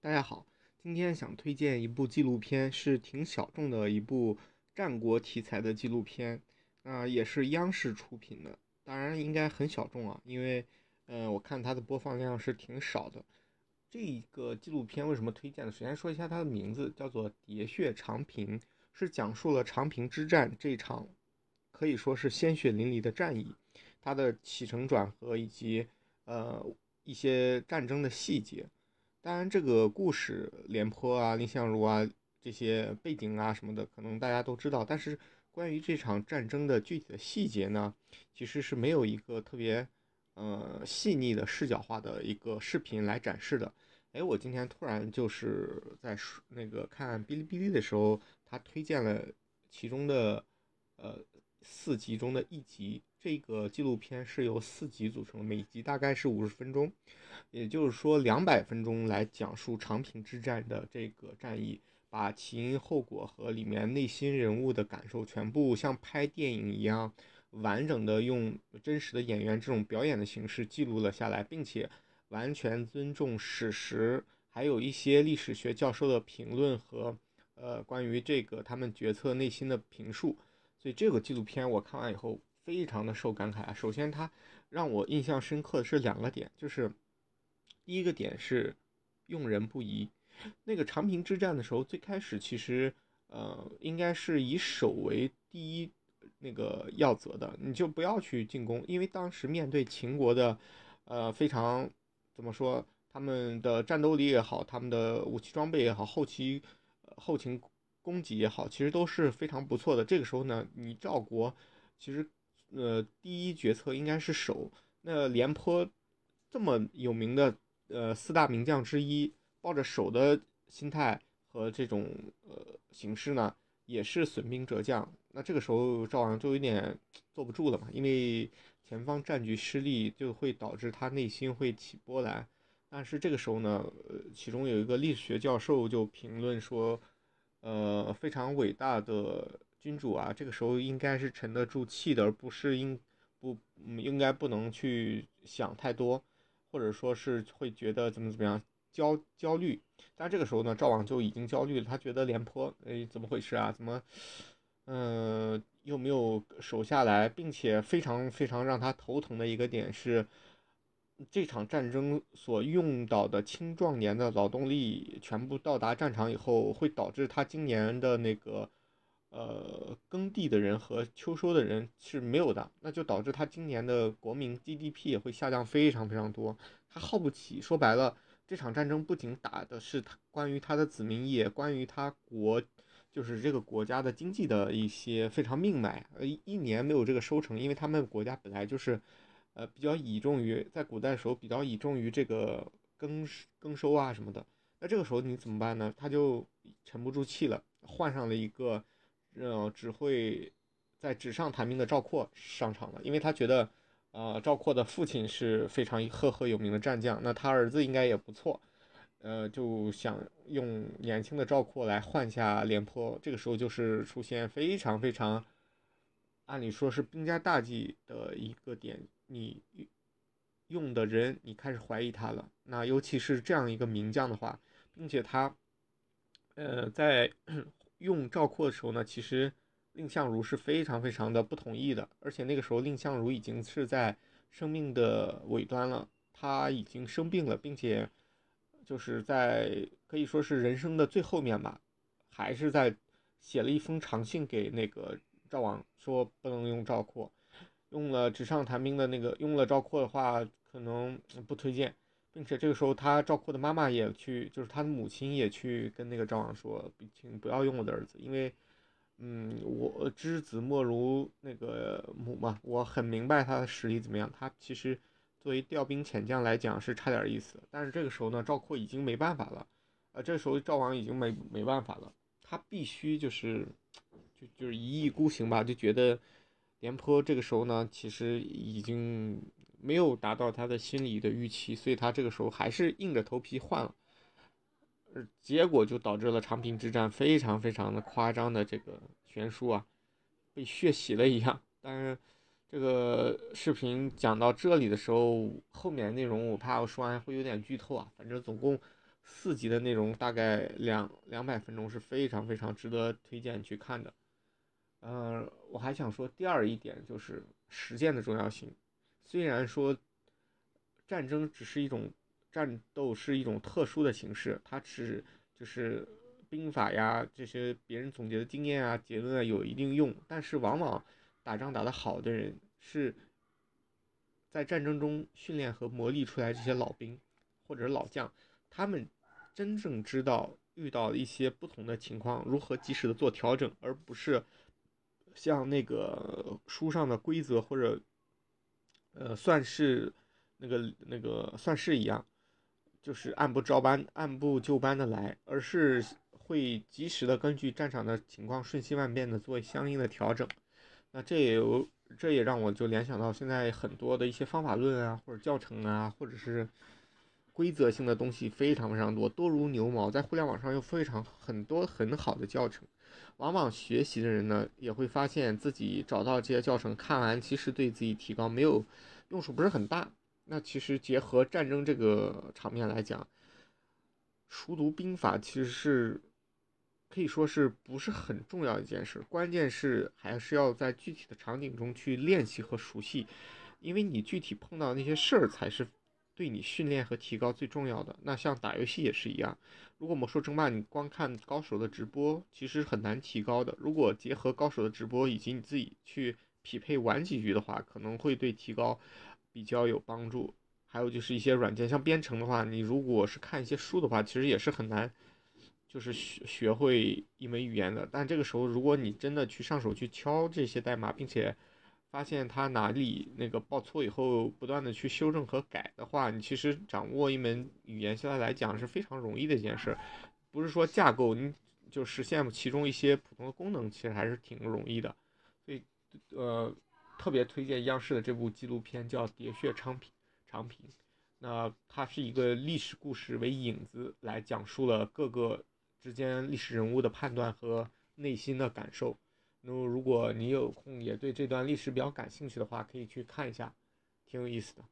大家好，今天想推荐一部纪录片，是挺小众的一部战国题材的纪录片，啊、也是央视出品的，当然应该很小众啊，因为，呃，我看它的播放量是挺少的。这一个纪录片为什么推荐呢？首先说一下它的名字，叫做《喋血长平》，是讲述了长平之战这场可以说是鲜血淋漓的战役，它的起承转合以及呃一些战争的细节。当然，这个故事廉颇啊、蔺相如啊这些背景啊什么的，可能大家都知道。但是关于这场战争的具体的细节呢，其实是没有一个特别呃细腻的视角化的一个视频来展示的。哎，我今天突然就是在那个看哔哩哔哩的时候，他推荐了其中的呃四集中的一集。这个纪录片是由四集组成，每集大概是五十分钟，也就是说两百分钟来讲述长平之战的这个战役，把起因后果和里面内心人物的感受全部像拍电影一样完整的用真实的演员这种表演的形式记录了下来，并且完全尊重史实，还有一些历史学教授的评论和呃关于这个他们决策内心的评述，所以这个纪录片我看完以后。非常的受感慨啊！首先，它让我印象深刻的是两个点，就是第一个点是用人不疑。那个长平之战的时候，最开始其实呃应该是以守为第一那个要则的，你就不要去进攻，因为当时面对秦国的呃非常怎么说，他们的战斗力也好，他们的武器装备也好，后期后勤供给也好，其实都是非常不错的。这个时候呢，你赵国其实。呃，第一决策应该是守。那廉颇这么有名的呃四大名将之一，抱着守的心态和这种呃形式呢，也是损兵折将。那这个时候赵王就有点坐不住了嘛，因为前方战局失利，就会导致他内心会起波澜。但是这个时候呢，呃，其中有一个历史学教授就评论说，呃，非常伟大的。君主啊，这个时候应该是沉得住气的，而不是应不应该不能去想太多，或者说是会觉得怎么怎么样焦焦虑。但这个时候呢，赵王就已经焦虑了，他觉得廉颇，哎，怎么回事啊？怎么，嗯，又没有守下来，并且非常非常让他头疼的一个点是，这场战争所用到的青壮年的劳动力全部到达战场以后，会导致他今年的那个。呃，耕地的人和秋收的人是没有的，那就导致他今年的国民 GDP 也会下降非常非常多，他耗不起。说白了，这场战争不仅打的是他关于他的子民，也关于他国，就是这个国家的经济的一些非常命脉。呃，一年没有这个收成，因为他们国家本来就是，呃，比较倚重于在古代时候比较倚重于这个耕耕收啊什么的。那这个时候你怎么办呢？他就沉不住气了，换上了一个。呃，只会在纸上谈兵的赵括上场了，因为他觉得，呃，赵括的父亲是非常赫赫有名的战将，那他儿子应该也不错，呃，就想用年轻的赵括来换下廉颇。这个时候就是出现非常非常，按理说是兵家大忌的一个点，你用的人你开始怀疑他了。那尤其是这样一个名将的话，并且他，呃，在。用赵括的时候呢，其实蔺相如是非常非常的不同意的，而且那个时候蔺相如已经是在生命的尾端了，他已经生病了，并且就是在可以说是人生的最后面吧，还是在写了一封长信给那个赵王，说不能用赵括，用了纸上谈兵的那个，用了赵括的话，可能不推荐。并且这个时候，他赵括的妈妈也去，就是他的母亲也去跟那个赵王说，请不要用我的儿子，因为，嗯，我知子莫如那个母嘛，我很明白他的实力怎么样，他其实作为调兵遣将来讲是差点意思，但是这个时候呢，赵括已经没办法了，呃，这时候赵王已经没没办法了，他必须就是，就就是一意孤行吧，就觉得廉颇这个时候呢，其实已经。没有达到他的心理的预期，所以他这个时候还是硬着头皮换了，呃，结果就导致了长平之战非常非常的夸张的这个悬殊啊，被血洗了一样。但是这个视频讲到这里的时候，后面内容我怕我说完会有点剧透啊。反正总共四集的内容，大概两两百分钟，是非常非常值得推荐去看的。呃，我还想说第二一点就是实践的重要性。虽然说战争只是一种战斗，是一种特殊的形式，它只就是兵法呀这些别人总结的经验啊结论啊有一定用，但是往往打仗打得好的人是在战争中训练和磨砺出来这些老兵或者老将，他们真正知道遇到一些不同的情况如何及时的做调整，而不是。像那个书上的规则或者，呃，算是那个那个算式一样，就是按部照班、按部就班的来，而是会及时的根据战场的情况瞬息万变的做相应的调整。那这也有，这也让我就联想到现在很多的一些方法论啊，或者教程啊，或者是规则性的东西非常非常多，多如牛毛，在互联网上有非常很多很好的教程。往往学习的人呢，也会发现自己找到这些教程看完，其实对自己提高没有用处，不是很大。那其实结合战争这个场面来讲，熟读兵法其实是可以说是不是很重要一件事，关键是还是要在具体的场景中去练习和熟悉，因为你具体碰到那些事儿才是。对你训练和提高最重要的，那像打游戏也是一样。如果魔兽争霸你光看高手的直播，其实很难提高的。如果结合高手的直播以及你自己去匹配玩几局的话，可能会对提高比较有帮助。还有就是一些软件，像编程的话，你如果是看一些书的话，其实也是很难，就是学学会一门语言的。但这个时候，如果你真的去上手去敲这些代码，并且发现他哪里那个报错以后，不断的去修正和改的话，你其实掌握一门语言现在来讲是非常容易的一件事，不是说架构你就实现其中一些普通的功能，其实还是挺容易的。所以，呃，特别推荐央视的这部纪录片叫《喋血长平长平》，那它是一个历史故事为影子来讲述了各个之间历史人物的判断和内心的感受。那如果你有空也对这段历史比较感兴趣的话，可以去看一下，挺有意思的。